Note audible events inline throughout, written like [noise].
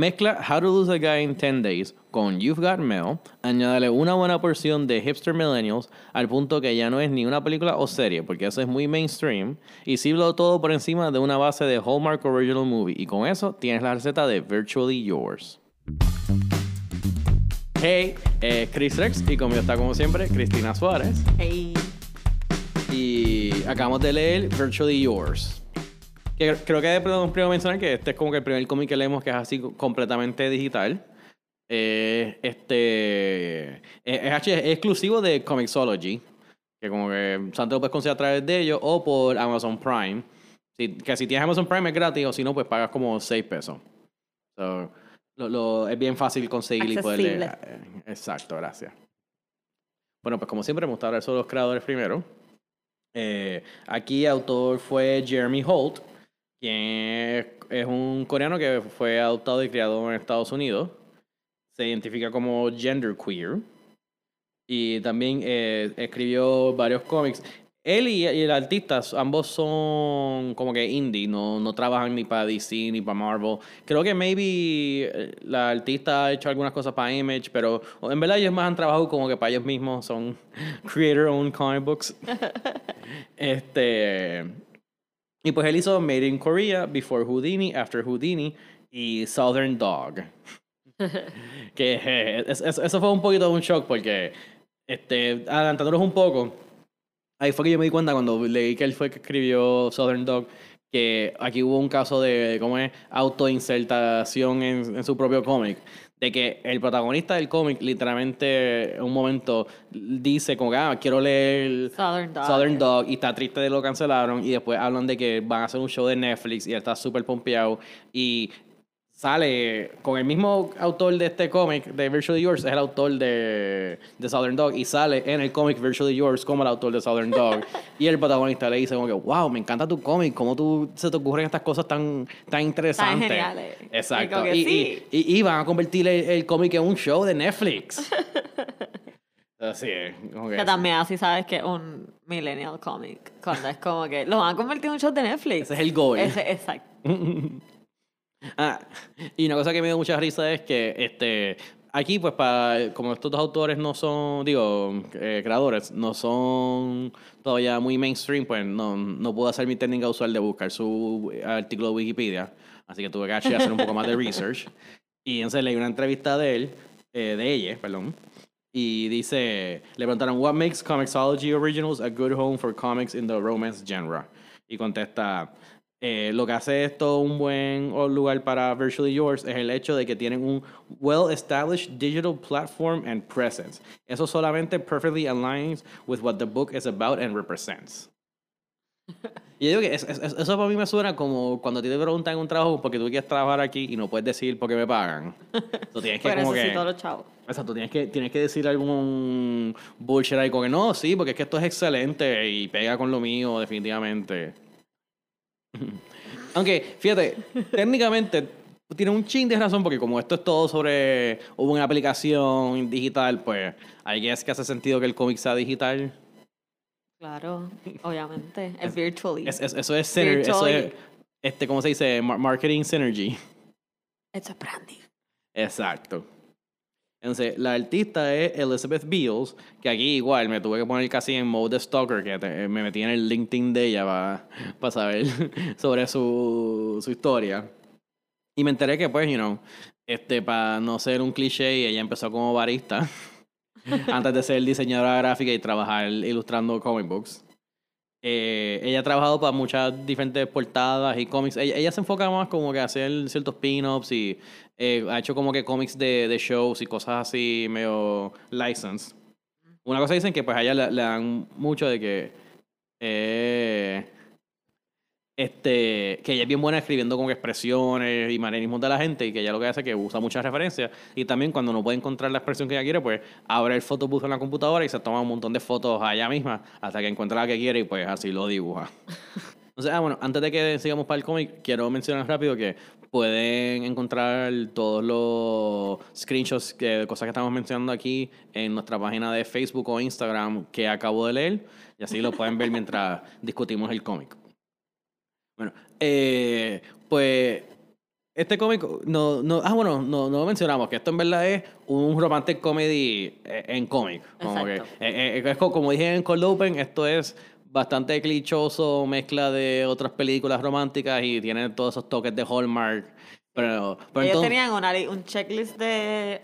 Mezcla How to Lose a Guy in 10 Days con You've Got Mail, añádale una buena porción de hipster millennials al punto que ya no es ni una película o serie, porque eso es muy mainstream, y sirve todo por encima de una base de Hallmark Original Movie, y con eso tienes la receta de Virtually Yours. Hey, eh, Chris Rex, y conmigo está como siempre Cristina Suárez, Hey. y acabamos de leer Virtually Yours. Que creo que podemos primero mencionar que este es como que el primer cómic que leemos que es así completamente digital. Eh, este es, es- es exclusivo de Comixology, que como que Santo lo puedes conseguir a través de ellos o por Amazon Prime. Si- que si tienes Amazon Prime es gratis o si no, pues pagas como 6 pesos. So, lo- lo- es bien fácil conseguir y poder leer. Eh, Exacto, gracias. Bueno, pues como siempre, me gusta hablar sobre los creadores primero. Eh, aquí autor fue Jeremy Holt, quien es, un coreano que fue adoptado y criado en Estados Unidos. Se identifica como genderqueer. Y también eh, escribió varios cómics. Él y, y el artista, ambos son como que indie, no, no trabajan ni para DC ni para Marvel. Creo que maybe eh, la artista ha hecho algunas cosas para Image, pero en verdad ellos más han trabajado como que para ellos mismos, son [laughs] creator-owned comic books. [laughs] este. Y pues él hizo Made in Korea, Before Houdini, After Houdini y Southern Dog. [laughs] que eh, es- es- eso fue un poquito de un shock porque, este, adelantándonos un poco, ahí fue que yo me di cuenta cuando leí que él fue que escribió Southern Dog, que aquí hubo un caso de, ¿cómo es? Autoinsertación en, en su propio cómic. De que el protagonista del cómic literalmente en un momento dice como que, ah, quiero leer Southern Dog. Southern Dog y está triste de lo cancelaron y después hablan de que van a hacer un show de Netflix y él está súper pompeado y sale con el mismo autor de este cómic de Virtually Yours, es el autor de, de Southern Dog y sale en el cómic Virtually Yours como el autor de Southern Dog [laughs] y el protagonista le dice como que wow, me encanta tu cómic, cómo tú se te ocurren estas cosas tan, tan interesantes. geniales. Exacto. Y Y, sí. y- y- y van a convertir el, el cómic en un show de Netflix. [laughs] Así es. que también así sabes que un millennial comic. Cuando es como que lo van a convertir en un show de Netflix. Ese es el goal. Ese- exacto. [laughs] Ah, y una cosa que me dio mucha risa es que este aquí, pues, para, como estos dos autores no son, digo, eh, creadores, no son todavía muy mainstream, pues no, no puedo hacer mi técnica usual de buscar su artículo de Wikipedia. Así que tuve que hacer un poco más de research. Y entonces leí una entrevista de él, eh, de ella, perdón. Y dice, le preguntaron, what makes Comixology Originals a good home for comics in the romance genre? Y contesta, eh, lo que hace esto un buen lugar para Virtually Yours es el hecho de que tienen un well-established digital platform and presence. Eso solamente perfectly aligns with what the book is about and represents. Y yo digo que es- es- es- eso para mí me suena como cuando te preguntan un trabajo porque tú quieres trabajar aquí y no puedes decir por qué me pagan. [laughs] Tú tienes que Por como que... los chavos. Exacto, tienes que, tienes que decir algún bullshit ahí con que no, sí, porque es que esto es excelente y pega con lo mío, definitivamente. [laughs] Aunque, fíjate, técnicamente tiene un chin de razón porque como esto es todo sobre hubo una aplicación digital, pues ahí es que hace sentido que el cómic sea digital. Claro, obviamente. Es virtually. Es- es- eso es, eso es, este, ¿cómo se dice? Mar- Marketing synergy. It's a branding. Exacto. Entonces, la artista es Elizabeth Beals, que aquí igual me tuve que poner casi en mode de stalker, que te- me metí en el LinkedIn de ella para saber [laughs] sobre su, su historia. Y me enteré que, pues, you know, este, para no ser un cliché, ella empezó como barista [laughs] antes de ser diseñadora gráfica y trabajar ilustrando comic books. Eh, ella ha trabajado para muchas diferentes portadas y cómics. Ella, ella se enfoca más como que a hacer ciertos pin-ups y eh, ha hecho como que cómics de, de shows y cosas así medio licensed. Una cosa dicen que pues a ella le, le dan mucho de que eh, este que ella es bien buena escribiendo como que expresiones y manerismos de la gente y que ella lo que hace es que usa muchas referencias y también cuando no puede encontrar la expresión que ella quiere pues abre el photobooth en la computadora y se toma un montón de fotos allá misma hasta que encuentra la que quiere y pues así lo dibuja. [laughs] Entonces, ah, bueno, antes de que sigamos para el cómic, quiero mencionar rápido que pueden encontrar todos los screenshots que- cosas que estamos mencionando aquí en nuestra página de Facebook o Instagram que acabo de leer y así lo pueden ver mientras [laughs] discutimos el cómic. Bueno, eh, pues este cómic, no, no, ah, bueno, no, no lo mencionamos, que esto en verdad es un romantic comedy eh, en cómic. Como que, eh, eh, es co- como dije en Cold Open, esto es bastante clichoso, mezcla de otras películas románticas y tiene todos esos toques de Hallmark. Pero, pero Ellos entonces, tenían una un checklist de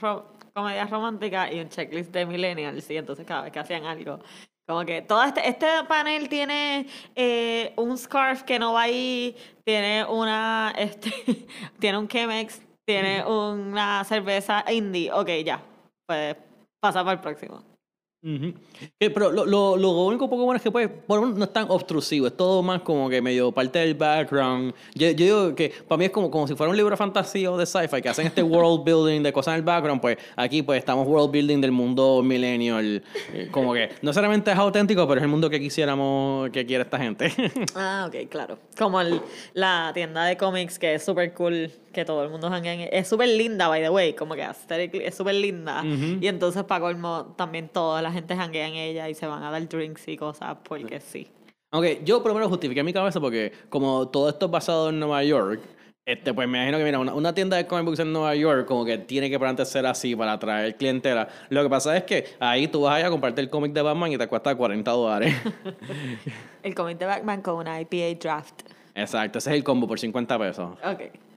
ro- comedias románticas y un checklist de millennials. Y entonces cada vez que hacían algo. Como que todo este, este panel tiene eh, un scarf que no va ahí, tiene una, [laughs] este, tiene un Chemex, tiene una cerveza indie. Ok, ya. Pues pasa para el próximo. Ujú. Eh, Pero lo, lo, lo único poco bueno es que pues, por no es tan obtrusivo, es todo más como que medio parte del background. Yo, yo digo que para mí es como, como si fuera un libro de fantasía o de sci-fi, que hacen este [laughs] world building de cosas en el background, pues aquí pues estamos world building del mundo millennial. eh, Como que no solamente es auténtico, pero es el mundo que quisiéramos que quiere esta gente. Ah, ok, claro. Como el- la tienda de cómics que es súper cool, que todo el mundo janguea en Es súper linda, by the way, como que es súper linda. Y entonces, para colmo, también toda la gente janguea en ella y se van a dar drinks y cosas porque sí. Aunque yo por lo menos justifiqué mi cabeza porque como todo esto es basado en Nueva York, este, pues me imagino que mira, una, una tienda de comic books en Nueva York como que tiene que antes ser así para atraer clientela. Lo que pasa es que ahí tú vas allá a comprarte el cómic de Batman y te cuesta 40 dólares. [laughs] El cómic de Batman con una IPA draft. Exacto, ese es el combo por 50 pesos. Ok.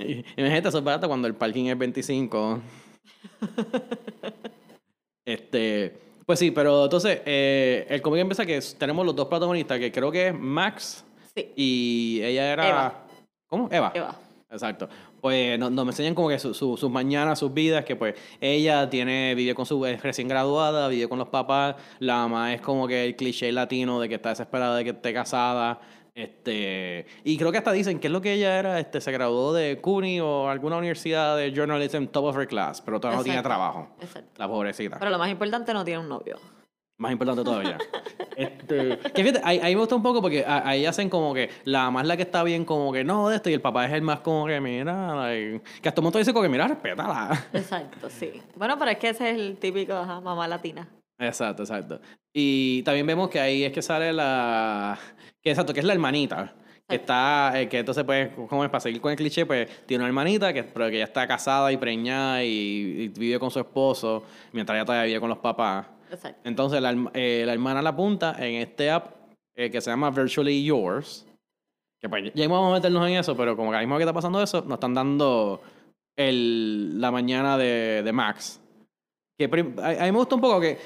[laughs] Imagínate, eso es barato cuando el parking es 25. este, pues sí, pero entonces eh, el cómic empieza que tenemos los dos protagonistas, que creo que es Max Sí. y ella era... Eva. ¿Cómo? Eva. Eva. Exacto. Pues nos, nos enseñan como que su- su- sus mañanas, sus vidas, que pues ella tiene, vive con su, es recién graduada, vive con los papás, la mamá es como que el cliché latino de que está desesperada de que esté casada, este, y creo que hasta dicen que es lo que ella era, este, se graduó de CUNY o alguna universidad de journalism top of her class, pero todavía no tiene trabajo, Exacto. la pobrecita. Pero lo más importante, no tiene un novio. Más importante todavía. [laughs] este, que fíjate, ahí, ahí me gusta un poco porque ahí hacen como que la mamá es la que está bien como que no de esto y el papá es el más como que mira, like, que hasta un momento dice como que mira, respétala. Exacto, sí. Bueno, pero es que ese es el típico ajá, mamá latina. Exacto, exacto. Y también vemos que ahí es que sale la... Que exacto, que es la hermanita. Que está, eh, que entonces pues, como es para seguir con el cliché, pues tiene una hermanita que, pero que ya está casada y preñada y, y vive con su esposo, mientras ella todavía vive con los papás. Exacto. Entonces la, eh, la hermana la apunta en este app eh, que se llama Virtually Yours. Que pues ya vamos a meternos en eso, pero como que ahora mismo que está pasando eso, nos están dando el, la mañana de, de Max. Que a, a mí me gustó un poco que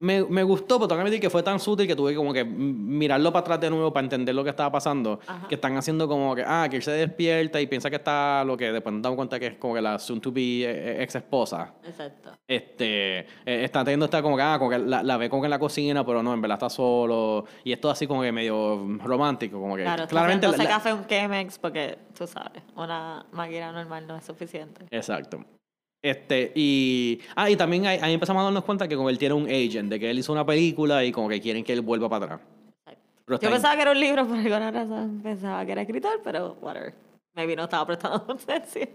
me, me gustó, pero tengo que admitir que fue tan sutil que tuve que como que mirarlo para atrás de nuevo para entender lo que estaba pasando. Ajá. Que están haciendo como que, ah, que él se despierta y piensa que está lo que después nos damos cuenta que es como que la soon to be ex esposa Exacto. este eh, está teniendo esta como que, ah, como que la, la ve como que en la cocina, pero no, en verdad está solo. Y esto así como que medio romántico, como que Claro, claramente. la- la- café un Chemex porque, tú sabes, una máquina normal no es suficiente. Exacto. Este, y. Ah, y también ahí, ahí empezamos a darnos cuenta que como él tiene un agent, de que él hizo una película y como que quieren que él vuelva para atrás. Yo en- pensaba que era un libro [laughs] por alguna razón. Pensaba que era escritor, pero whatever. Maybe no estaba prestando [laughs] atención.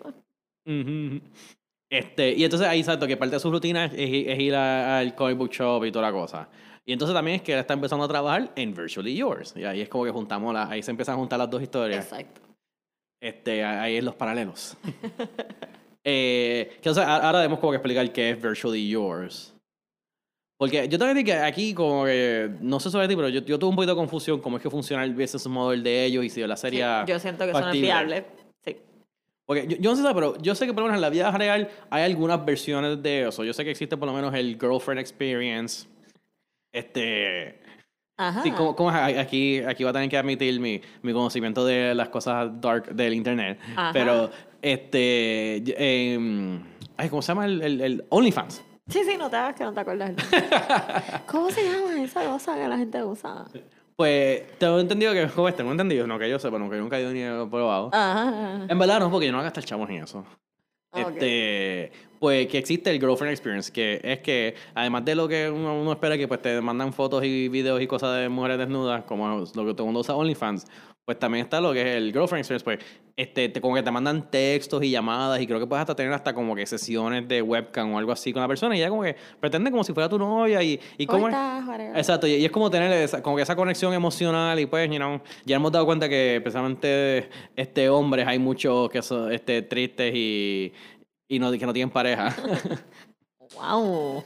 Este, y entonces ahí exacto, que parte de su rutina es, es ir al comic book shop y toda la cosa. Y entonces también es que él está empezando a trabajar en Virtually Yours. Y ahí es como que juntamos, la, ahí se empiezan a juntar las dos historias. Exacto. Este, ahí en los paralelos. [laughs] eh, ahora debemos como que explicar qué es Virtually Yours. Porque yo también que aquí como que, no sé sobre ti, pero yo, yo tuve un poquito de confusión cómo es que funciona el business model de ellos y si la Sí, serie... yo siento que factible. viable. Sí. Porque yo, yo no sé, pero yo sé que por lo menos en la vida real hay algunas versiones de eso. Yo sé que existe por lo menos el Girlfriend Experience. Este... Ajá. Sí, ¿cómo, cómo aquí, aquí va a tener que admitir mi, mi conocimiento de las cosas dark del internet. Ajá. Pero, este. em, ay, ¿cómo se llama el, el, el OnlyFans? Sí, sí, no te hagas que no te acuerdas. [laughs] ¿Cómo se llama esa cosa que la gente usa? Pues tengo entendido que, ¿cómo es? Tengo entendido, no que yo sepa, no que nunca he ido ni he probado. Ajá. En verdad no, porque yo no voy a gastar chavos en eso. Ah. Este, pues que existe el Girlfriend Experience, que es que además de lo que uno, uno espera que pues te mandan fotos y videos y cosas de mujeres desnudas, como lo que todo el mundo usa OnlyFans, pues también está lo que es el girlfriend experience, pues este, te, como que te mandan textos y llamadas y creo que puedes hasta tener hasta como que sesiones de webcam o algo así con la persona y ya como que pretende como si fuera tu novia y, y ¿Cómo como estás? Exacto, y, y es como tener esa, como que esa conexión emocional y pues, you know, ya hemos dado cuenta que precisamente este hombres hay muchos que son este, tristes y, y no, que no tienen pareja. [laughs] Wow.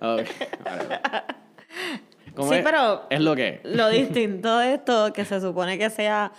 Ok, vale. ¿Cómo Sí, es? pero Es lo que es. lo [laughs] distinto de esto, que se supone que sea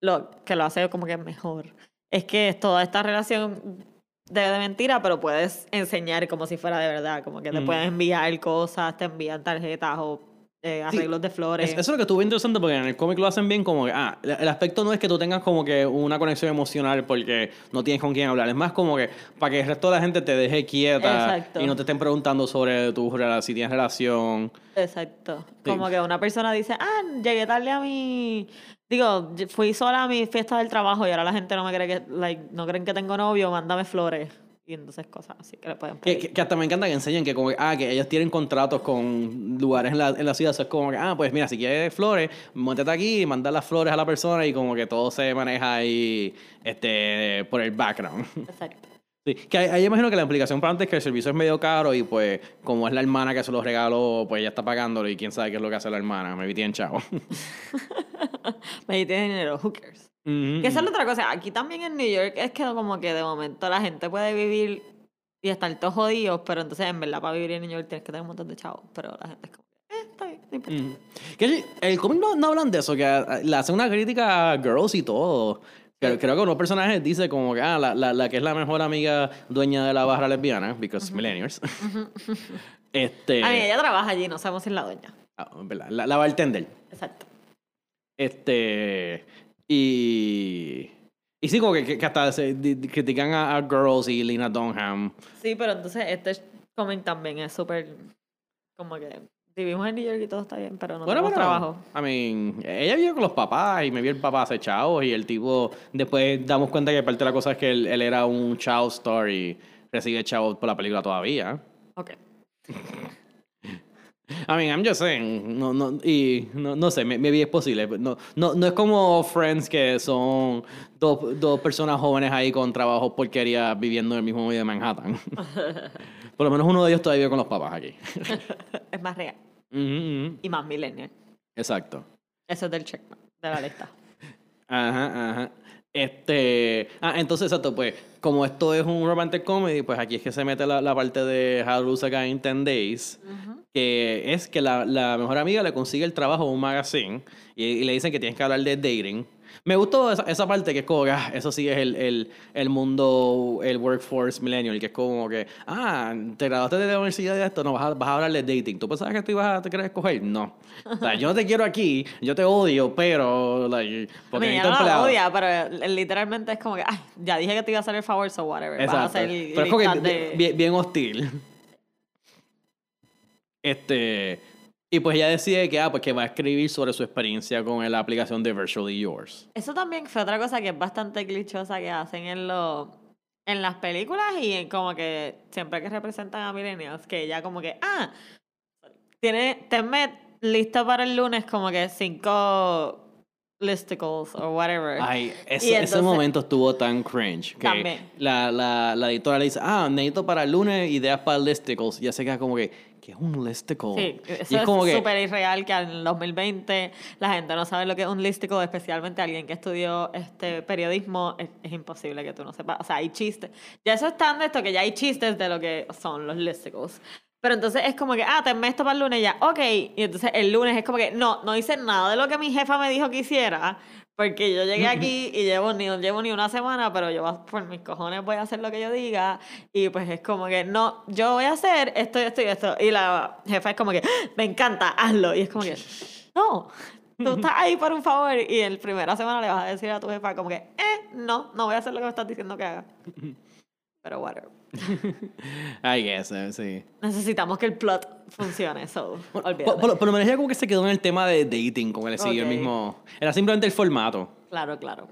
lo que lo hace como que mejor, es que toda esta relación de, de mentira, pero puedes enseñar como si fuera de verdad, como que te Mm. pueden enviar cosas, te envían tarjetas o eh, Sí, arreglos de flores. Es- eso es lo que estuvo interesante porque en el cómic lo hacen bien como que, ah, el aspecto no es que tú tengas como que una conexión emocional porque no tienes con quién hablar, es más como que para que el resto de la gente te deje quieta Exacto. y no te estén preguntando sobre tu si tienes relación. Exacto. Sí. Como que una persona dice, ah, llegué tarde a mi... Digo, fui sola a mi fiesta del trabajo y ahora la gente no me cree que, like, no creen que tengo novio, mándame flores. Y entonces cosas así que le pueden pedir. que- que hasta me encanta que enseñen que como que, ah, que ellos tienen contratos con lugares en la, en la ciudad. Eso es como que, ah, pues mira, si quieres flores, montate aquí y mandar las flores a la persona y como que todo se maneja ahí este, por el background. Exacto. Sí, que ahí, imagino que la implicación para antes es que el servicio es medio caro y pues como es la hermana que se los regaló, pues ella está pagándolo y quién sabe qué es lo que hace la hermana. Me tienen chavo. [laughs] Me tiene dinero, who cares? Que esa es la otra cosa. Aquí también en New York es que como que de momento la gente puede vivir y estar todos jodidos, pero entonces en verdad para vivir en New York tienes que tener un montón de chavos. Pero la gente es como, eh, está bien, no importa. Que sí, el cómic no, no hablan de eso, que ah, le hacen una crítica a Girls y todo. Pero creo que unos personajes dice como que, ah, la, la, la que es la mejor amiga dueña de la barra lesbiana, because millennials. [laughs] este. A mí ella trabaja allí, no sabemos si es la dueña. ah, la, la bartender. Exacto. Este. Y. Y sí, como que, que- hasta se critican a, a Girls y Lena Dunham. Sí, pero entonces este cómic también es súper como que vivimos en New York y todo está bien, pero no Bueno, tenemos trabajo. I mean, ella vive con los papás y me vio el papá hace chavos y el tipo. Después damos cuenta que parte de la cosa es que él, él era un child star y recibe chavos por la película todavía. Ok. I mean, I'm just saying. No, no, y no, no sé, me, maybe es posible. No, no, no es como Friends que son dos, dos personas jóvenes ahí con trabajos porquería viviendo en el mismo medio de Manhattan. [laughs] Por lo menos uno de ellos todavía vive con los papás aquí. [laughs] es más real y más millennial. Exacto. Eso es del check de la lista. [laughs] Ajá, ajá. Este. Ah, entonces, exacto, pues, como esto es un romantic comedy, pues aquí es que se mete la, la parte de How to Lose a in 10 Days. Que es que la, la mejor amiga le consigue el trabajo en un magazine y, y le dicen que tienes que hablar de dating. Me gustó esa, esa parte que es como que, ah, eso sí es el, el, el mundo, el workforce millennial, que es como que, ah, te graduaste de la universidad de esto, no, vas a, vas a hablar de dating. ¿Tú pensabas que tú ibas a te querer escoger? No. O sea, yo no te quiero aquí, yo te odio, pero, like, porque Porque necesito no lo odia, pero eh, literalmente es como que, ay, ya dije que te iba a hacer el favor, so whatever. Vas a Exacto. hacer Pero es como que listas de... bien, bien hostil. Este. Y pues ella decide que, ah, pues que va a escribir sobre su experiencia con la aplicación de Virtually Yours. Eso también fue otra cosa que es bastante clichosa que hacen en los en las películas y en como que siempre que representan a millennials, que ella como que, ah, tiene, tenme listo para el lunes como que cinco listicles o whatever. Ay, ese, momento estuvo tan cringe. Que También. La, la, la editora le dice, ah, necesito para el lunes ideas para listicles. Y ya se queda como que, ¿qué es un listicle? Sí, y eso es como es que, súper irreal que en el 2020 la gente no sabe lo que es un listicle, especialmente alguien que estudió este periodismo, es, es imposible que tú no sepas. O sea, hay chistes. Ya eso es tan de esto que ya hay chistes de lo que son los listicles. Pero entonces es como que, ah, te esto para el lunes ya, ok. Y entonces el lunes es como que, no, no hice nada de lo que mi jefa me dijo que hiciera, porque yo llegué aquí y llevo ni, no llevo ni una semana, pero yo por mis cojones voy a hacer lo que yo diga. Y pues es como que, no, yo voy a hacer esto y esto y esto. Y la jefa es como que, "Ah, me encanta, hazlo. Y es como que, no, tú estás ahí por un favor. Y en la primera semana le vas a decir a tu jefa como que, eh, no, no voy a hacer lo que me estás diciendo que haga. Pero whatever. [laughs] I guess, eh, sí. Necesitamos que el plot funcione, so, Por, olvídate. por, por lo menos ella como que se quedó en el tema de dating, como que le siguió Ok. el mismo... Era simplemente el formato. Claro, claro.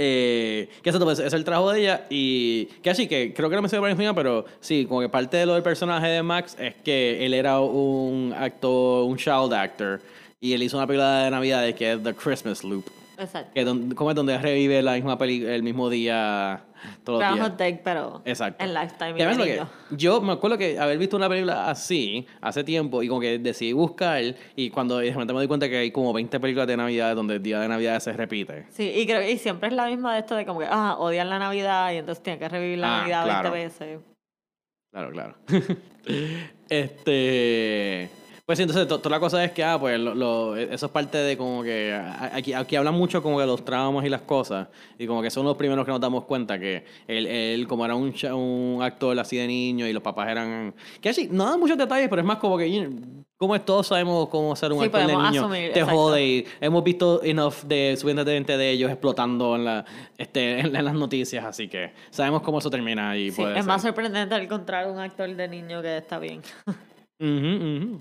Eh, que eso pues, es el trabajo de ella y que así que creo que no me por encima pero sí como que parte de lo del personaje de Max es que él era un actor un child actor Y él hizo una película de Navidad que es The Christmas Loop. Exacto. Que don- como es donde revive la misma peli el mismo día todos los días. Pero Exacto. en Lifetime. Que y además lo de que- niño. yo me acuerdo que haber visto una película así hace tiempo y como que decidí buscar y cuando de repente me doy cuenta que hay como 20 películas de Navidad donde el día de Navidad se repite. Sí, y creo y siempre es la misma de esto de como que, ah, odian la Navidad y entonces tienen que revivir la Ah, Navidad claro. 20 veces. Claro, claro. [laughs] este. Pues sí, entonces to- toda la cosa es que, ah, pues lo, lo- eso es parte de como que. Aquí, aquí hablan mucho como de los traumas y las cosas. Y como que son los primeros que nos damos cuenta que él, él como era un, un actor así de niño y los papás eran. Que así, no dan muchos detalles, pero es más como que. como es, todos sabemos cómo ser un Sí, actor de niño. asumir, te exacto. jode y hemos visto enough de suficientemente de ellos explotando en, la, este, en, las noticias, así que sabemos cómo eso termina y Sí, puede es ser. más sorprendente encontrar un actor de niño que está bien. [laughs] Ujú, ujú.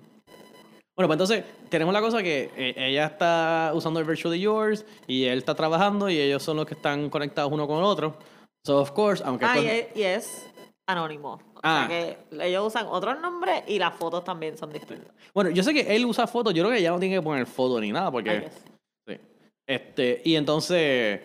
Bueno, pues entonces tenemos la cosa que eh, ella está usando el Virtually Yours y él está trabajando y ellos son los que están conectados uno con el otro. So, of course, aunque ah, esto- y es, anónimo. O Ah. sea que ellos usan otros nombres y las fotos también son distintas. Bueno, yo sé que él usa fotos, yo creo que ella no tiene que poner foto ni nada porque... Sí. Este, y entonces...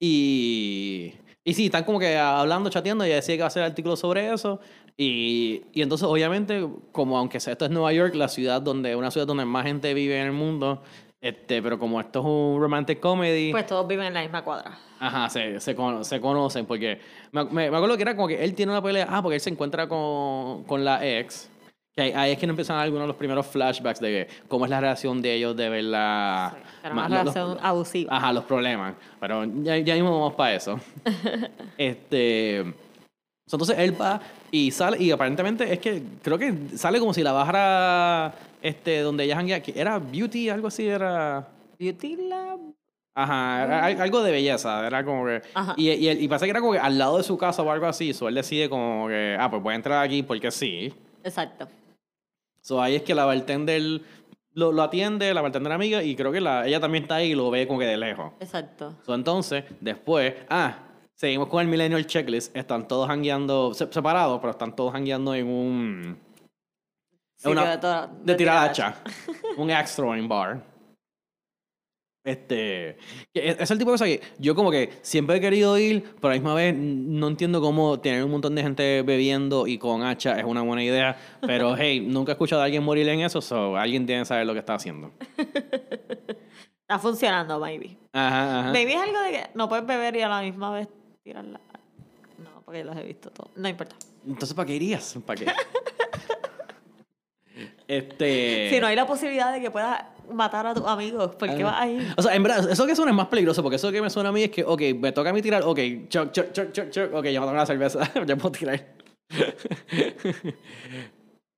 Y... Y sí, están como que hablando, chateando, y decía que va a hacer artículos sobre eso. Y, y entonces, obviamente, como aunque sea, esto es Nueva York, la ciudad donde, una ciudad donde más gente vive en el mundo, este, pero como esto es un romantic comedy, Pues todos viven en la misma cuadra. ajá, se, se, cono- se conocen, porque me, me, me acuerdo que era como que él tiene una pelea, ah, porque él se encuentra con, con la ex, que ahí, ahí es que nos empiezan algunos de los primeros flashbacks de cómo es la relación de ellos de ver la... Sí, era ma- una los- relación abusiva. Ajá, los problemas. Pero ya, ya mismo vamos para eso. [laughs] este. Entonces él va y sale, y aparentemente es que creo que sale como si la bajara este, donde ella janguea, que era beauty, algo así, era. Beauty Lab. Ajá, era al- algo de belleza, era como que. Y, y pasa que era como que al lado de su casa o algo así, so él decide como que, ah, pues voy a entrar aquí porque sí. Exacto. So ahí es que la bartender lo, lo atiende, la bartender amiga, y creo que la, ella también está ahí y lo ve como que de lejos. Exacto. So, entonces, después, ah, seguimos con el Millennial Checklist. Están todos hangueando, se- separados, pero están todos hangueando en un. Una- de, to- de tirar hacha. un axe throwing bar. Este. que Es el tipo de cosa que yo, como que siempre he querido ir, pero a la misma vez no entiendo cómo tener un montón de gente bebiendo y con hacha es una buena idea. Pero [laughs] hey, nunca he escuchado a alguien morir en eso, so alguien tiene que saber lo que está haciendo. [laughs] Está funcionando, maybe. Ajá, ajá. Maybe es algo de que no puedes beber y a la misma vez tirarla. No, porque los he visto todos. No importa. Entonces, ¿para qué irías? ¿Para qué? [laughs] este. Si no hay la posibilidad de que puedas matar a tus amigos, ¿por qué Ah. vas a ir? O sea, en verdad, eso que suena es más peligroso, porque eso que me suena a mí es que, ok, me toca a mí tirar, ok, choc, choc, choc, choc, choc, ok, ya me tomé la cerveza, [laughs] ya puedo tirar. [laughs]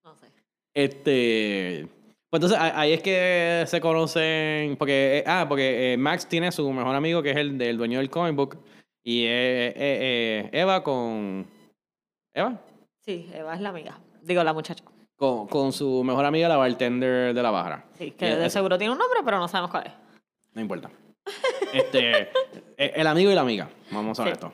No sé. Este. Pues entonces a- ahí es que se conocen. Porque. eh, ah, porque eh, Max tiene su mejor amigo que es el del dueño del comic book. Y eh, eh, eh, Eva con. ¿Eva? Sí, Eva es la amiga. Digo, la muchacha. Con, con su mejor amiga, la bartender de la barra. Sí, que Y de es- seguro tiene un nombre, pero no sabemos cuál es. No importa. Este, [laughs] eh, el amigo y la amiga. Vamos a ver Sí. esto.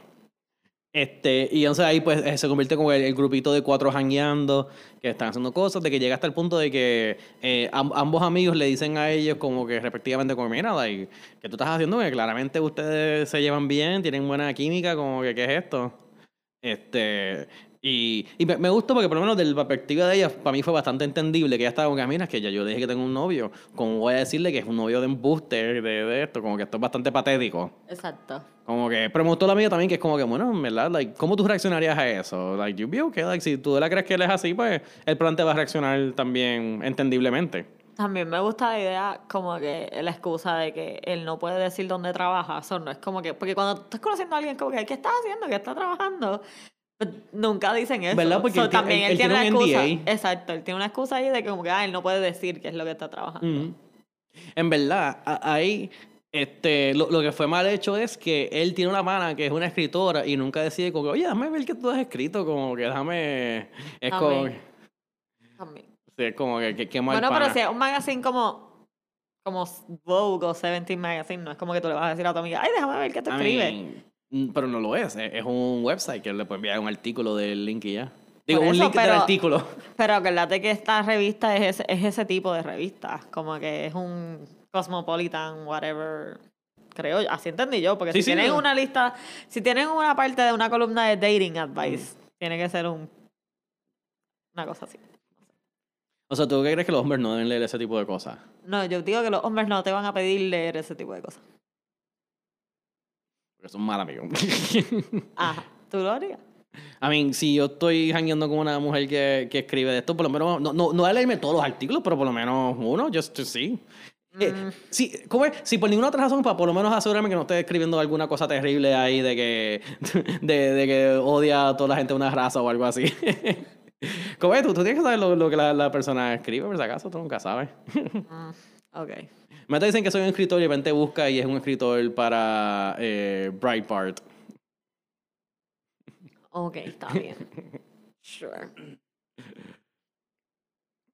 Este, y entonces ahí pues eh, se convierte como el, grupito de cuatro jangueando, que están haciendo cosas, de que llega hasta el punto de que eh, am- ambos amigos le dicen a ellos como que respectivamente como, mira, like, que tú estás haciendo? Que claramente ustedes se llevan bien, tienen buena química, como que, ¿qué es esto? Este, y, y me, me gustó porque por lo menos desde la perspectiva de ella, para mí fue bastante entendible que ella estaba como que, "Ah, que ya yo le dije que tengo un novio, como voy a decirle que es un novio de embuste de, de esto, como que esto es bastante patético. Exacto. Como que, pero me gustó la mía también, que es como que, bueno, en verdad, like, ¿cómo tú reaccionarías a eso? Like, you be okay, like, si tú la crees que él es así, pues el plan te va a reaccionar también entendiblemente. También me gusta la idea como que la excusa de que él no puede decir dónde trabaja. Eso no es como que, porque cuando estás conociendo a alguien como que, ¿qué estás haciendo? ¿Qué está trabajando? Pues nunca dicen eso. ¿Verdad? Porque So, él también él- él, tiene tiene una un excusa. NDA. Exacto, él tiene una excusa ahí de que como que, ah, él no puede decir qué es lo que está trabajando. En verdad, ahí este, lo, lo que fue mal hecho es que él tiene una pana que es una escritora y nunca decide como que, oye, déjame ver qué tú has escrito, como que déjame... Es como, También. También. sí, es como que, que, que mal Bueno, pana. pero si es un magazine como, como Vogue o Seventeen Magazine, no es como que tú le vas a decir a tu amiga, ay, déjame ver qué te escribe. Mm, pero no lo es, es, un website que le puedes enviar un artículo del link y ya. Digo, un link del artículo. [laughs] Pero acuérdate que esta revista es ese, es ese tipo de revista. Como que es un Cosmopolitan, whatever. Creo, yo, así entendí yo. Porque Sí, si sí, tienen no. una lista, si tienen una parte de una columna de dating advice, Mm. tiene que ser un una cosa así. O sea, ¿tú qué crees que los hombres no deben leer ese tipo de cosas? No, yo digo que los hombres no te van a pedir leer ese tipo de cosas. Porque son mal amigos. [laughs] Ajá. ¿Tú lo harías? I mean, si yo estoy jangueando con una mujer que, que escribe de esto, por lo menos, no, no, no voy a leerme todos los artículos, pero por lo menos uno, just to see. Eh, Mm. sí, ¿cómo es? Si por ninguna otra razón, para por lo menos asegurarme que no esté escribiendo alguna cosa terrible ahí de que, [laughs] de, de que odia a toda la gente de una raza o algo así. [laughs] ¿Cómo es? Tú, tú tienes que saber lo, lo que la, la persona escribe, por si acaso, tú nunca sabes. Mm, ok. Me dicen que soy un escritor y de repente busca y es un escritor para eh, Breitbart. Ok, está [laughs] bien. Sure.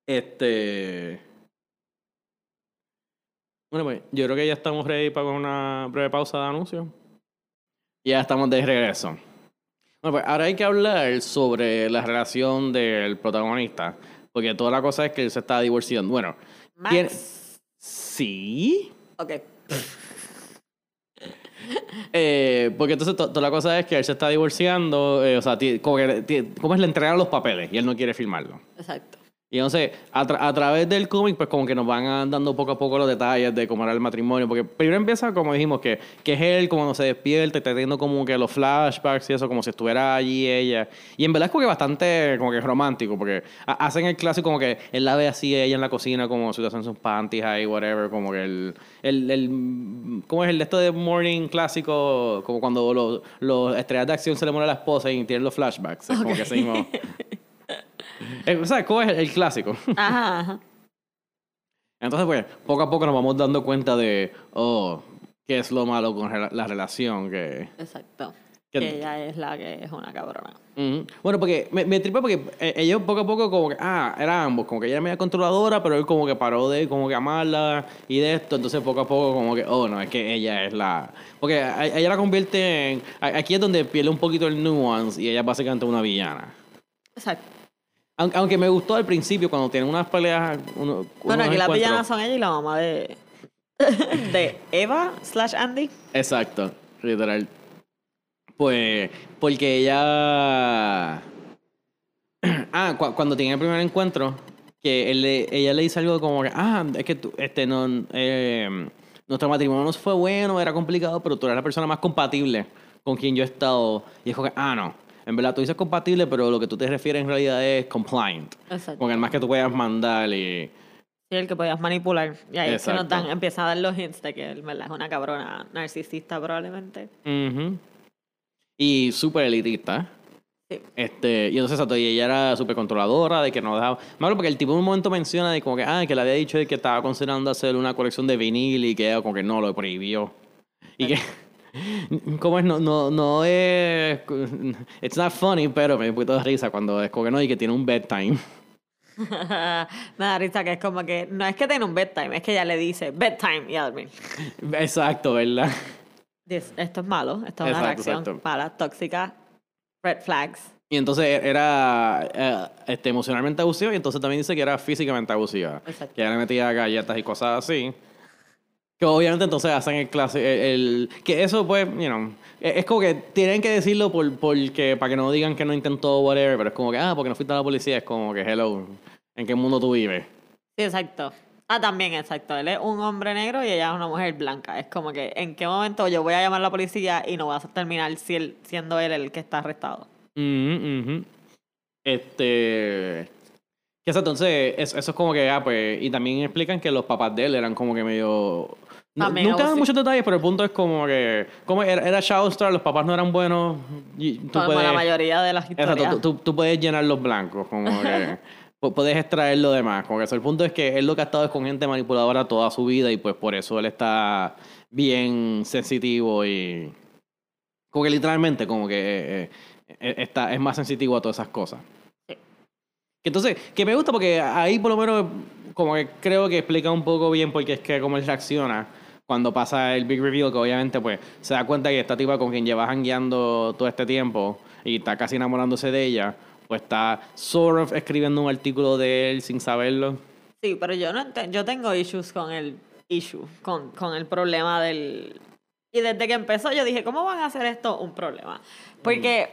Este. Bueno, pues yo creo que ya estamos ready para una breve pausa de anuncios. Ya estamos de regreso. Bueno, pues ahora hay que hablar sobre la relación del protagonista. Porque toda la cosa es que él se está divorciando. Bueno, tiene- Max. Sí. Ok. [laughs] Eh, porque entonces to- toda la cosa es que él se está divorciando. eh, o sea, como, que, como es le entregan los papeles y él no quiere firmarlo. Exacto. Y entonces, a, tra- a través del cómic, pues como que nos van dando poco a poco los detalles de cómo era el matrimonio. Porque primero empieza, como dijimos, que, que es él, como no se despierta, está teniendo como que los flashbacks y eso, como si estuviera allí ella. Y en verdad es como que bastante como que romántico, porque ha- hacen el clásico como que él la ve así, ella en la cocina, como si hacen sus panties ahí, whatever, como que el... el, el ¿Cómo es el de esto de morning clásico? Como cuando los, los estrellas de acción se le muere a la esposa y tienen los flashbacks. Es como que ese [laughs] mismo... Eh, ¿Sabes cómo es el, el clásico? [laughs] Ajá, ajá. Entonces, pues, poco a poco nos vamos dando cuenta de, oh, qué es lo malo con la relación. Que, Exacto. que- Que ella es la que es una cabrona. Ujú. Bueno, porque me, me tripa porque eh, ellos poco a poco como que, ah, eran ambos, como que ella era media controladora, pero él como que paró de como que amarla y de esto, entonces poco a poco como que, oh, no, es que ella es la... Porque a- ella la convierte en... Aquí es donde pierde un poquito el nuance y ella es básicamente una villana. Exacto. Aunque, aunque me gustó al principio cuando tienen unas peleas... uno- Bueno, aquí las villanas son ella y la mamá de. [laughs] de Eva slash Andy. Exacto, literal. Pues, porque ella. [clears throat] ah, cu- cuando tiene el primer encuentro, que él le- ella le dice algo como que, ah, es que tú, este, no, eh, nuestro matrimonio no fue bueno, era complicado, pero tú eres la persona más compatible con quien yo he estado. Y como que, ah, no. En verdad, tú dices compatible, pero lo que tú te refieres en realidad es compliant. Exacto. Con el más que tú puedas mandar y. Sí, el que podías manipular. Y ahí que nos dan, empieza a dar los hints de que él ¿verdad? es una cabrona narcisista probablemente. Ujú. Y súper elitista. Sí. Este, y entonces y ella era súper controladora, de que no dejaba. Acuerdo porque el tipo en un momento menciona de como que, ah, que le había dicho de que estaba considerando hacer una colección de vinil y que ella como que no lo prohibió. Y que. [laughs] ¿Cómo es? No, no, no es. It's not funny, pero me da un poquito de risa cuando que no, y que tiene un bedtime. [laughs] Me da risa que es como que no es que tiene un bedtime, es que ella le dice bedtime y a dormir. Exacto, ¿verdad? Dice, Esto es malo, esto es una Exacto, reacción exacto. mala, tóxica, red flags. Y entonces era eh, este, emocionalmente abusiva y entonces también dice que era físicamente abusiva. Exacto. Que ella le metía galletas y cosas así. Que obviamente entonces hacen el clase, el, el- que eso pues, you know, es es como que tienen que decirlo por, porque, para que no digan que no intentó whatever, pero es como que, ah, porque no fuiste a la policía, es como que, hello, ¿en qué mundo tú vives? Sí, exacto. Ah, también, exacto. Él es un hombre negro y ella es una mujer blanca. Es como que, ¿en qué momento yo voy a llamar a la policía y no vas a terminar si él- siendo él el que está arrestado? Ujú, ujú. Este. Que eso, entonces, eso, eso es como que, ah, pues. Y también explican que los papás de él eran como que medio. No, También nunca dan muchos detalles, pero el punto es como que. Como era, era Shadowstar, los papás no eran buenos. Y tú Como puedes, la mayoría de las historias. Exacto, tú, tú- tú puedes llenar los blancos, como que. [laughs] pu- puedes extraer lo demás. Como que eso, el punto es que él lo que ha estado es con gente manipuladora toda su vida y pues por eso él está bien sensitivo y. Como que literalmente, como que. eh, eh, está, es más sensitivo a todas esas cosas. Entonces, que me gusta porque ahí por lo menos como que creo que explica un poco bien porque es que cómo él reacciona cuando pasa el big reveal, que obviamente pues se da cuenta que esta tipa con quien lleva jangueando todo este tiempo y está casi enamorándose de ella, pues está sort of escribiendo un artículo de él sin saberlo. Sí, pero yo no yo tengo issues con el issue, con, con el problema del... Y desde que empezó yo dije, ¿cómo van a hacer esto un problema? Porque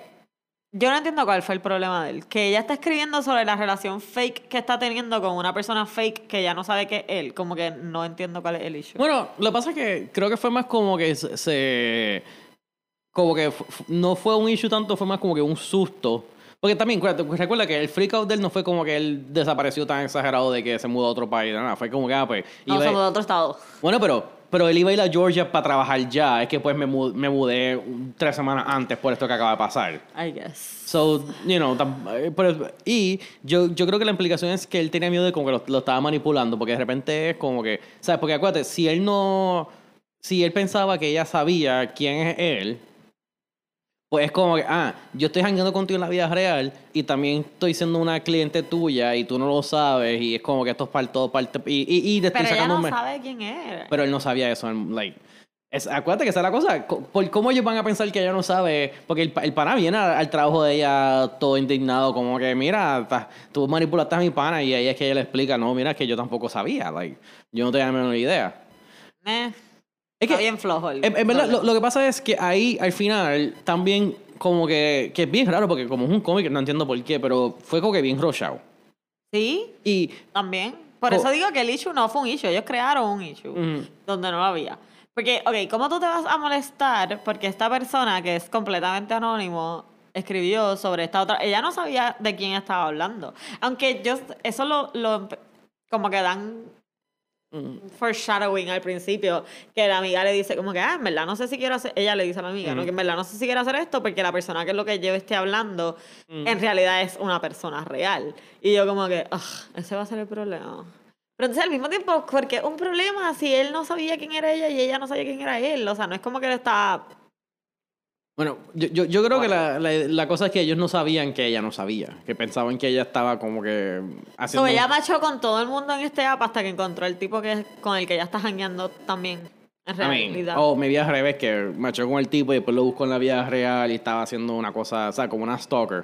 yo no entiendo cuál fue el problema de él. Que ella está escribiendo sobre la relación fake que está teniendo con una persona fake que ya no sabe que es él. Como que no entiendo cuál es el issue. Bueno, lo que pasa es que creo que fue más como que se... se- como que no fue un issue tanto, fue más como que un susto. Porque también, recuerda que el freak out de él no fue como que él desapareció tan exagerado de que se mudó a otro país, nada, fue como que, ah, pues... no, iba- somos de otro estado. Bueno, pero, pero él iba a ir a Georgia para trabajar ya. Es que pues me, me mudé tres semanas antes por esto que acaba de pasar. I guess. So, you know, eh, pero- y yo, yo creo que la implicación es que él tenía miedo de como que lo, lo estaba manipulando, porque de repente es como que, ¿sabes? Porque acuérdate, si él no, si él pensaba que ella sabía quién es él, pues es como que, ah, yo estoy jangueando contigo en la vida real y también estoy siendo una cliente tuya y tú no lo sabes y es como que esto es para todo parte y, y, y te estoy Pero ella sacando un no me- sabe quién es. pero él no sabía eso. Like, es, acuérdate que esa es la cosa. Co- ¿Por cómo ellos van a pensar que ella no sabe? Porque el, pa- el pana viene al, al trabajo de ella todo indignado, como que, mira, ta- tú manipulaste a mi pana y ahí es que ella le explica, no, mira, es que yo tampoco sabía. Like, yo no tenía la menor idea. Eh, Es está que, bien flojo. el en, en verdad, lo, que pasa es que ahí, al final, también como que, que es bien raro, porque como es un cómic, no entiendo por qué, pero fue como que bien rushado. Sí, Y También. Por eso digo que el issue no fue un issue. Ellos crearon un issue donde no lo había. Porque, ok, ¿cómo tú te vas a molestar? Porque esta persona que es completamente anónimo escribió sobre esta otra. Ella no sabía de quién estaba hablando. Aunque yo, eso lo, lo como que dan foreshadowing al principio, que la amiga le dice como que, ah, en verdad no sé si quiero hacer, ella le dice a la amiga, ¿no? Ujú. que en verdad no sé si quiero hacer esto porque la persona que es lo que yo esté hablando Ujú. en realidad es una persona real. Y yo como que, "Ugh, ese va a ser el problema. Pero entonces al mismo tiempo, porque un problema si él no sabía quién era ella y ella no sabía quién era él. O sea, no es como que él está... Bueno, yo, yo, yo creo que la, la, la cosa es que ellos no sabían que ella no sabía, que pensaban que ella estaba como que haciendo... So, ella machó con todo el mundo en este app hasta que encontró el tipo que con el que ella está jangueando también. En I mean, realidad. o me vi al revés, que machó con el tipo y después lo buscó en la vida real y estaba haciendo una cosa, o sea, como una stalker.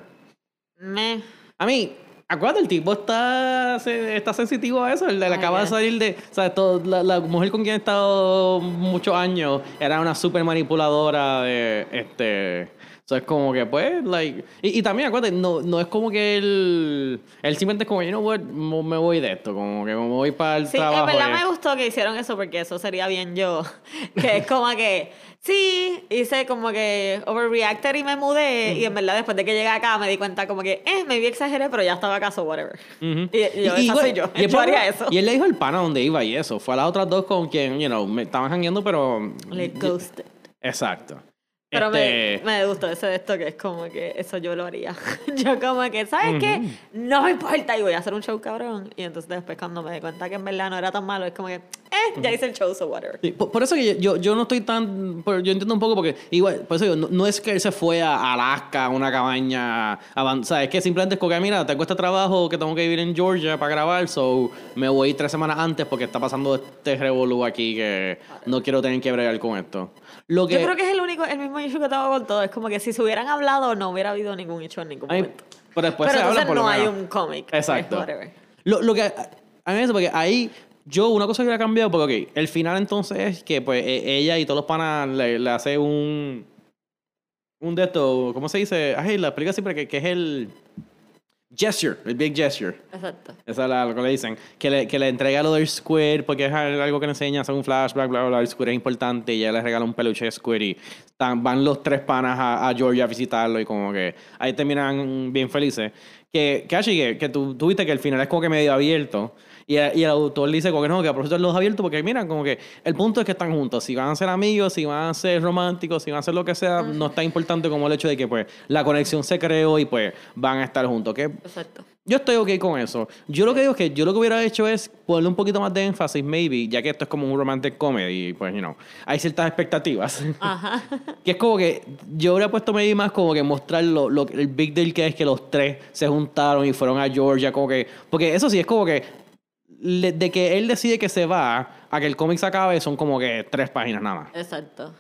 Me... A mí, acuérdate, el tipo está, está sensitivo a eso. Ay, acaba de salir de. O sea, todo- la, la mujer con quien he estado muchos años era una súper manipuladora de. Este. O sea, es como que, pues, like. Y, y también, acuérdate, no, no es como que él. Él simplemente es como, you know what, mo- me voy de esto. Como que me voy para el Sí, en trabajo. verdad y- me gustó que hicieron eso porque eso sería bien yo. [laughs] Que es como que, sí, hice como que overreactor y me mudé. Y en verdad después de que llegué acá me di cuenta como que, eh, me vi exageré, pero ya estaba acá, so whatever. Y, y yo, esa igual- soy yo. y el [laughs] yo haría eso. Y él le dijo al pana dónde iba y eso. Fue a las otras dos con quien, you know, me estaban jangueando, pero. Le ghosted. Exacto. Pero Este, me, me gustó ese de esto que es como que eso yo lo haría. [laughs] yo como que, ¿sabes qué? No me importa y voy a hacer un show cabrón. Y entonces después cuando me di cuenta que en verdad no era tan malo, es como que, eh, ya hice el show, so whatever. Sí, por, por eso que yo, yo no estoy tan. por- yo entiendo un poco porque, igual, por eso digo, no, no es que él se fue a Alaska, a una cabaña avanzada. Es que simplemente es que, mira, tengo este trabajo que tengo que vivir en Georgia para grabar, so me voy tres semanas antes porque está pasando este revolú aquí que no quiero tener que bregar con esto. Lo que, Yo creo que es el único, el mismo issue que tengo con todo. Es como que si se hubieran hablado, no hubiera habido ningún issue en ningún Ay, momento. pero después Pero se habla por lo no hay menos. un cómic. pues, Exacto. Lo, lo que a mí me porque ahí yo una cosa que hubiera cambiado porque ok, el final entonces es que pues e- ella y todos los panas le, le hace un un de estos, ¿cómo se dice? Ay, la explica siempre que, que es el gesture, el big gesture. Exacto. Esa es la- lo que le dicen. Que le, que le entrega lo del Squid porque es algo que le enseña, hace un flashback, bla, bla, bla. El Squid es importante y ella le regala un peluche de Squid y están- van los tres panas a, a Georgia a visitarlo y como que ahí terminan bien felices. Que, que, que, que tú, tú viste que el final es como que medio abierto. Y, y el autor dice como que no, que a propósito los abiertos porque mira, como que el punto es que están juntos. Si van a ser amigos, si van a ser románticos, si van a hacer lo que sea, no es tan importante como el hecho de que pues la conexión se creó y pues van a estar juntos. Que Exacto. yo estoy ok con eso. Yo lo que digo es que yo lo que hubiera hecho es ponerle un poquito más de énfasis, maybe, ya que esto es como un romantic comedy, pues, you know, hay ciertas expectativas. [laughs] Ajá. [laughs] que es como que yo hubiera puesto maybe más como que mostrar lo, lo- el big deal que es que los tres se juntaron y fueron a Georgia, como que. Porque eso sí es como que. De que él decide que se va a que el cómic se acabe son como que tres páginas nada más. Exacto.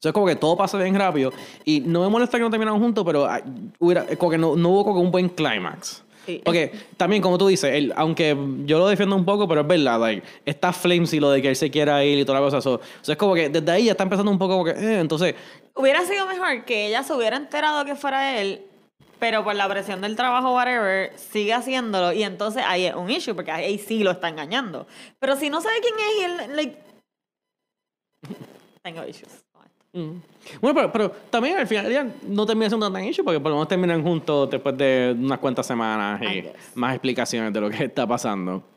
sea, es como que todo pasa bien rápido. Y no me molesta que no terminaron juntos, pero ah, hubiera, como que no, no hubo como que un buen clímax. Sí. Porque también, como tú dices, él, aunque yo lo defiendo un poco, pero es verdad, like, está flamesy lo de que él se quiera ir y toda la cosa. so- o sea, es como que desde ahí ya está empezando un poco como que, eh, entonces, Hubiera sido mejor que ella se hubiera enterado que fuera él, pero por la presión del trabajo, whatever, sigue haciéndolo y entonces ahí es un issue, porque ahí sí lo está engañando. Pero si no sabe quién es y él, like... Tengo issues mm. bueno, pero, pero también al final del día no termina siendo tan issue porque por lo menos terminan juntos después de unas cuantas semanas y más explicaciones de lo que está pasando.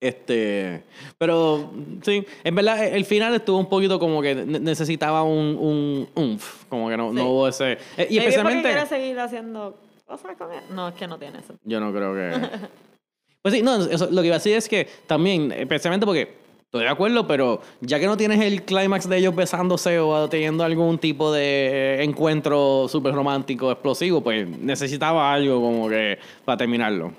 Este, pero sí, en verdad el final estuvo un poquito como que ne- necesitaba un, un umf, como que no, Sí. no hubo ese. eh, Y especialmente. quiere seguir haciendo cosas con él. No, es que no tiene eso. Yo no creo que. [laughs] Pues sí, no, eso- lo que iba a decir es que también, especialmente porque estoy de acuerdo, pero ya que no tienes el clímax de ellos besándose o teniendo algún tipo de encuentro súper romántico, explosivo, pues necesitaba algo como que para terminarlo.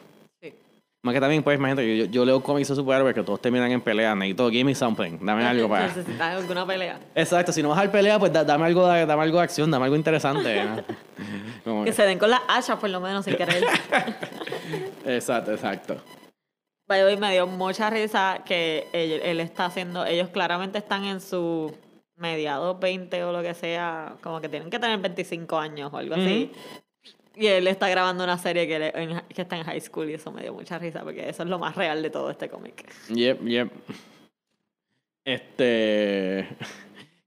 Más que también, pues imagínate, yo, yo leo cómics de superhéroes que todos terminan en pelea, necesito give me something, dame algo para. [laughs] Necesitas alguna pelea. Exacto, si no vas a pelea, pues da- dame algo, de- dame algo de acción, dame algo interesante. ¿no? [laughs] Como Que que- se den con las hachas, por lo menos, sin querer. [laughs] Exacto, exacto. Way, me dio mucha risa que él, él está haciendo, ellos claramente están en su mediados 20 o lo que sea, como que tienen que tener 25 años o algo así. Y él está grabando una serie que, que está en high school y eso me dio mucha risa porque eso es lo más real de todo este cómic. Yep, yep. Este.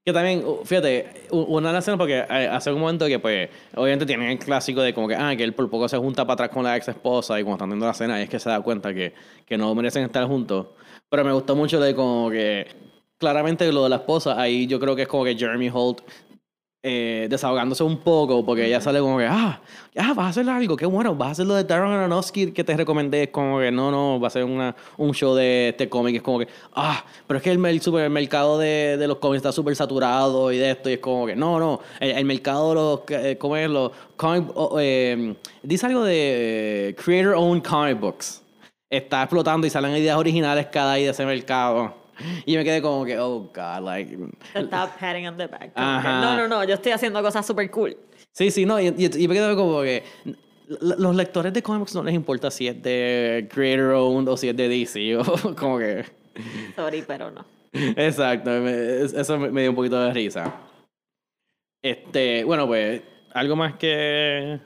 Que también, fíjate, una de las escenas, porque eh, hace un momento que, pues, obviamente tienen el clásico de como que, ah, que él por poco se junta para atrás con la ex esposa y cuando están teniendo la cena, y es que se da cuenta que, que no merecen estar juntos. Pero me gustó mucho de como que, claramente lo de la esposa, ahí yo creo que es como que Jeremy Holt eh, desahogándose un poco, porque ella sale como que, ah, ya, vas a hacer algo, qué bueno, vas a hacer lo de Darren Aronofsky que te recomendé, es como que, no, no, va a ser una, un show de este cómic, es como que, ah, pero es que el, el supermercado de, de los cómics está súper saturado y de esto, y es como que, no, no, el, el mercado de los, eh, ¿cómo es? Los comic, oh, eh, dice algo de eh, Creator Owned Comic Books, está explotando y salen ideas originales cada día de ese mercado. [laughs] Y me quedé como que, oh, God, like... Te está patting on the back. Ajá. no, no, no, yo estoy haciendo cosas súper cool. Sí, sí, no, y, y, y me quedo como que los lectores de cómics no les importa si es de Creator Owned o si es de DC, [laughs] o como que... Sorry, pero no. Exacto, me- eso me, me dio un poquito de risa. Este, bueno, pues, algo más que...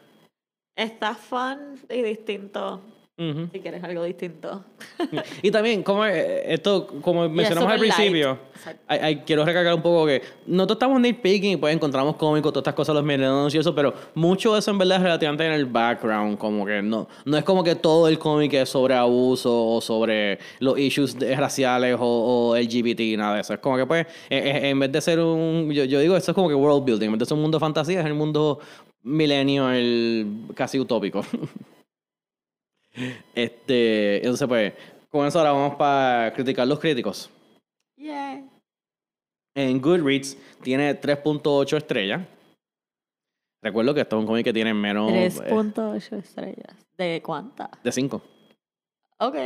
Está fun y distinto. Ujú. Si quieres algo distinto. [laughs] Y también, como eh, esto, como mencionamos al principio, hay- hay- quiero recargar un poco que nosotros estamos nitpicking y pues encontramos cómicos, todas estas cosas, los millennials y eso, pero mucho de eso en verdad es relativamente en el background, como que no, no es como que todo el cómic es sobre abuso o sobre los issues raciales o, o LGBT, nada de eso. Es como que pues, eh, eh, en vez de ser un, yo, yo digo, esto es como que world building, en vez de ser un mundo de fantasía, es el mundo millennial casi utópico. [laughs] Este, entonces pues, con eso ahora vamos para criticar los críticos. Yeah. En Goodreads tiene 3.8 estrellas. Recuerdo que esto es un cómic que tiene menos eh, 3.8 estrellas. ¿De cuántas? de 5. Ok.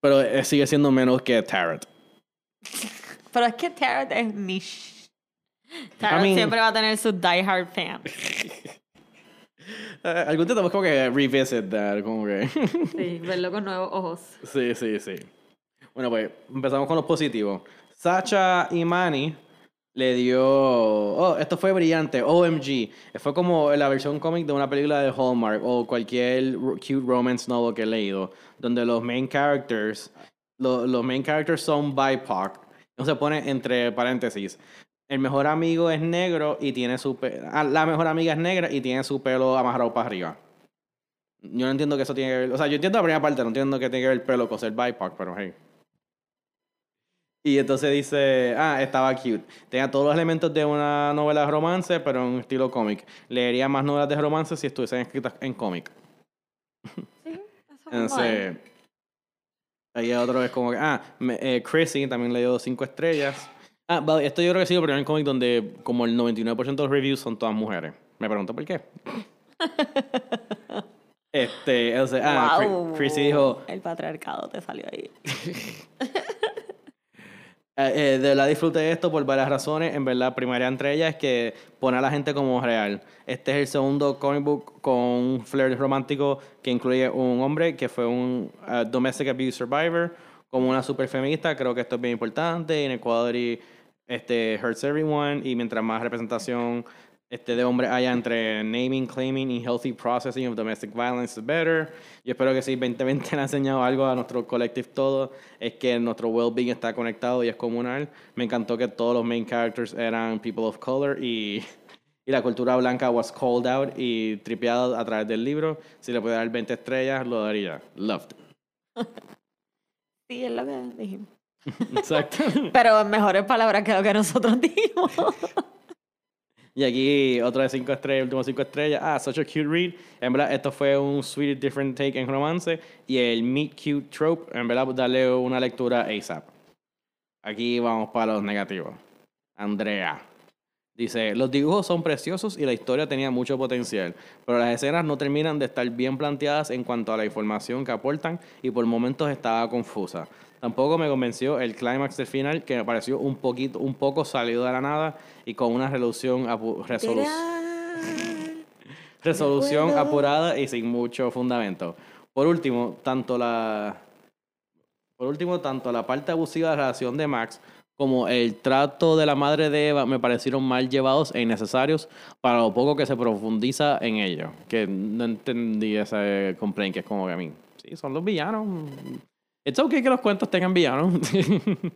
Pero eh, sigue siendo menos que Tarot. [laughs] Pero es que Tarot es niche. Tarot I mean- siempre va a tener sus diehard fans. [laughs] Eh, algún día tenemos como que revisit that, como que... Sí, verlo con nuevos ojos. sí, sí, sí. Bueno, pues empezamos con los positivos. Sacha Imani le dio... Oh, esto fue brillante. OMG. Fue como la versión cómic de una película de Hallmark o cualquier cute romance novel que he leído, donde los main characters, lo- los main characters son BIPOC. No se pone entre paréntesis. El mejor amigo es negro y tiene su pe- ah, la mejor amiga es negra y tiene su pelo amarrado para arriba. Yo no entiendo que eso tiene que ver. O sea, yo entiendo la primera parte, no entiendo que tiene que ver el pelo con ser BIPOC, pero hey. Y entonces dice, ah, estaba cute. Tenía todos los elementos de una novela de romance, pero en estilo cómic. Leería más novelas de romance si estuviesen escritas en cómic. Sí, eso es Entonces, ahí otro es como que, ah, me- eh, Chrissy también le dio cinco estrellas. Ah, vale, esto yo creo que ha sido el primer cómic donde como el 99% de los reviews son todas mujeres. Me pregunto por qué. [laughs] este, entonces, ah, Cri- Wow. Chrissy dijo, El patriarcado te salió ahí. [laughs] Eh, eh, de verdad disfruté esto por varias razones. En verdad, primaria entre ellas es que pone a la gente como real. Este es el segundo comic book con un flair romántico que incluye un hombre que fue un uh, domestic abuse survivor, como una super feminista. Creo que esto es bien importante. Inequality este, hurts everyone. Y mientras más representación este, de hombre haya entre naming, claiming y healthy processing of domestic violence, the better. Yo espero que si 2020 [laughs] le ha enseñado algo a nuestro collective todo, es que nuestro well-being está conectado y es comunal. Me encantó que todos los main characters eran people of color y, y la cultura blanca was called out y tripeada a través del libro. Si le pudiera dar 20 estrellas, lo daría. Loved. [laughs] Sí, es lo que dijimos. Exacto. [laughs] Pero en mejores palabras que lo que nosotros dijimos. [laughs] Y aquí otra de cinco estrellas, último cinco estrellas. Ah, such a cute read. En verdad, esto fue un sweet different take en romance. Y el meet cute trope, en verdad, darle una lectura ASAP. Aquí vamos para los negativos. Andrea. Dice, los dibujos son preciosos y la historia tenía mucho potencial, pero las escenas no terminan de estar bien planteadas en cuanto a la información que aportan y por momentos estaba confusa. Tampoco me convenció el clímax del final, que me pareció un poquito, un poco salido de la nada y con una resolución, apu- resolu- resolución apurada y sin mucho fundamento. Por último, tanto la por último, tanto la parte abusiva de la relación de Max como el trato de la madre de Eva me parecieron mal llevados e innecesarios para lo poco que se profundiza en ello. Que no entendí ese complaint que es como que a mí. Sí, son los villanos. Es okay que los cuentos tengan villanos. [laughs] en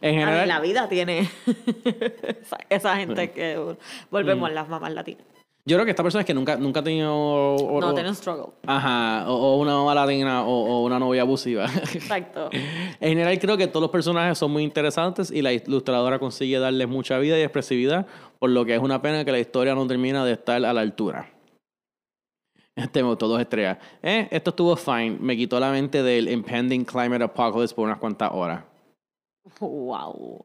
A general. ver, la vida tiene esa, esa gente que volvemos las mamás latinas. Yo creo que esta persona es que nunca, nunca ha tenido. o- No, tiene un struggle. Ajá, o, o una mamá latina o, o una novia abusiva. Exacto. [laughs] en general, creo que todos los personajes son muy interesantes y la ilustradora consigue darles mucha vida y expresividad, por lo que es una pena que la historia no termina de estar a la altura. Este me gustó dos estrellas. Eh, esto estuvo fine. Me quitó la mente del impending climate apocalypse por unas cuantas horas. Wow.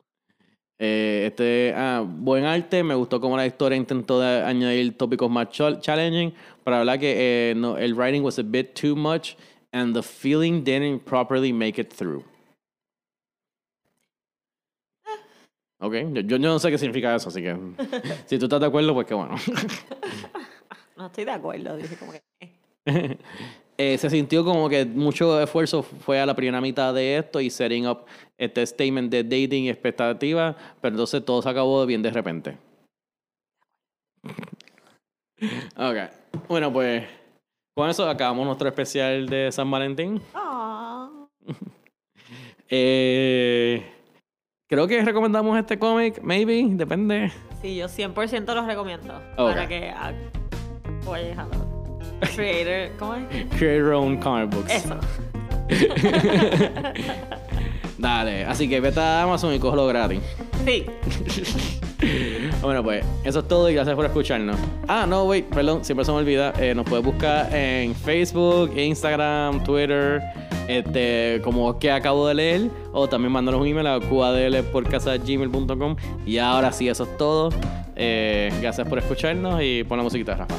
Eh, este, ah, buen arte, me gustó cómo la historia intentó de- añadir tópicos más chal- challenging, pero la verdad que eh, no, el writing was a bit too much and the feeling didn't properly make it through. Ok, yo, yo no sé qué significa eso, así que [laughs] si tú estás de acuerdo, pues qué bueno. [laughs] No estoy de acuerdo, dije como que. eh. [laughs] Eh, se sintió como que mucho esfuerzo fue a la primera mitad de esto y setting up este statement de dating y expectativa, pero entonces todo se acabó bien de repente. [laughs] ok, bueno pues con eso acabamos nuestro especial de San Valentín. Ah. [laughs] Eh, creo que recomendamos este cómic, maybe, depende. Sí, yo 100% los recomiendo. Ok. Para que ah, vayas a ver. Creator, ¿cómo es? Create your own comic books. Eso. [laughs] Dale, así que vete a Amazon y cógelo gratis. Sí. [laughs] Bueno, pues eso es todo y gracias por escucharnos. Ah, no, wait, perdón, siempre se me olvida. Eh, nos puedes buscar en Facebook, Instagram, Twitter, este, como que acabo de leer, o también mandarnos un email a qadlporcasa.gmail.com. Y ahora sí, eso es todo. Eh, gracias por escucharnos y pon la musiquita, Rafa.